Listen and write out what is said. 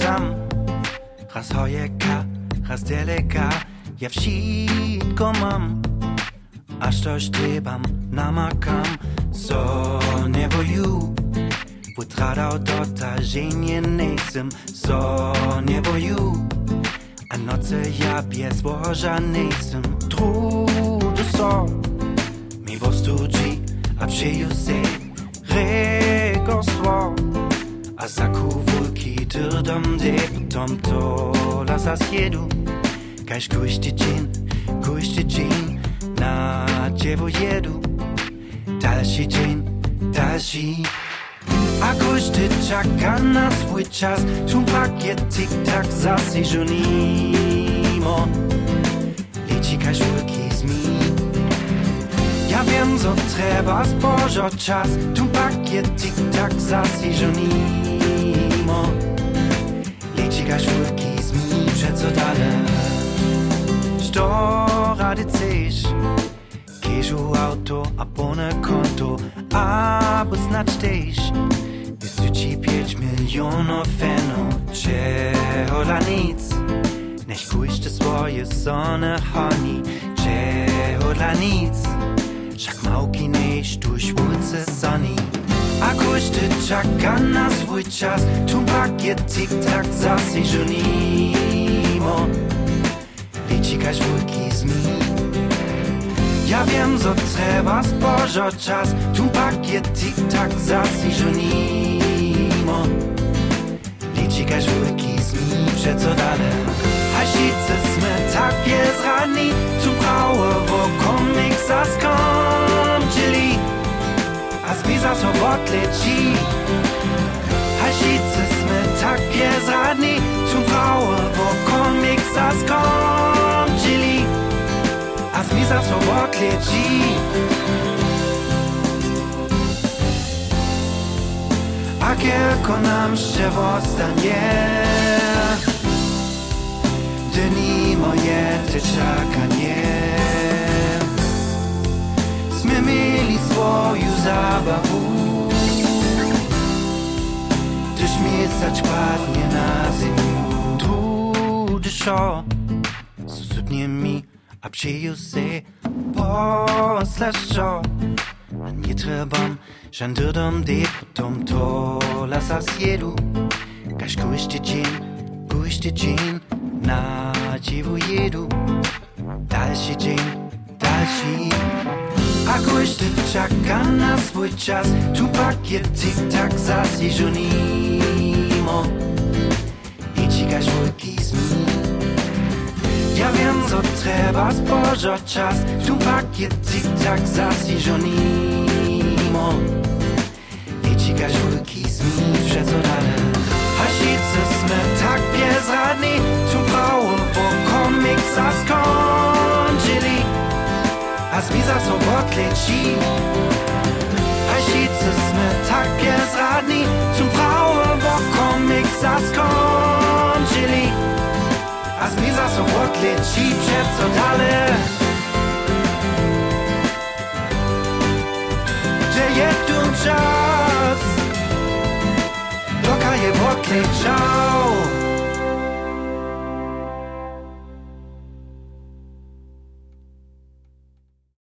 tam. Raz hojeka, raz deleka Ja wszystko mam Aż coś trebam, namakam. So nie boju Wytradał do tarzenie nejsem So nie boju A noce ja bez łoża nejsem Trudu so Mi vostudzi, a przyju vulki tyrdom de, potom to lasas jedu. Kaž kušte džin, kušte džin, na dziewo jedu. Dalszy dzień, dalszy. A każdy czeka na swój czas, tu pakiet tik-tak zasyżonimo. Leci kaž wielki zmin. Ja wiem, co trzeba spożo czas, tu pakiet tik-tak zasyżonimo. Kaž wielki zmin, przeco dalej. Što rady chcesz? Kežu auto, a pone konto, a znać też. Wystarczy pięć milionów feno, czego dla nic. Niech pójście swoje sonne honey, czego dla nic. Wszak małki niż durch ulice sunny. A każdy czeka na swój czas, tu pakiet tik-tak zasyżonimo. Liczy każ wielki zmin. Ja wiem, co trzeba spożo czas Tu pakiet tik-tak zasyżonimo Liczy każ wielki zmi, przeco dalej Hasice sme takie zrani Tu prawowo komiksa zbiza so odleci Hasice sme takie zrani Tu prawowo komiksa skończyli a zmiza so odleci A kielko nam ще zostanie Dni moje czekanie Sme mieli swoją zabawu Gdyż miesać padnie na ziemiu Trudy szo Susupnie mi a przyjął se. Poslaszo Nie trebam, żandurdom de potom to lasas jedu Każ kuście dzień, kuście dzień Na dziewu jedu. Dalszy dzień, dalszy. A kuście czeka na swój czas. Tu pakiet tik-tak zasyżonimo I ci każ wielki zmin ja wiem, co trzeba spożo czas. Tu pakiet tik-tak zasyżonimo Liczy każ wielki zmi, przeco dalej? Hasice sme tak bezradni Tu prawowo komiksa skończyli A zmiza so odleci Hasice sme tak bezradni komiksa skończyli a zmiza so odleci przeco dalej. Że je tu czas Doka je odleciał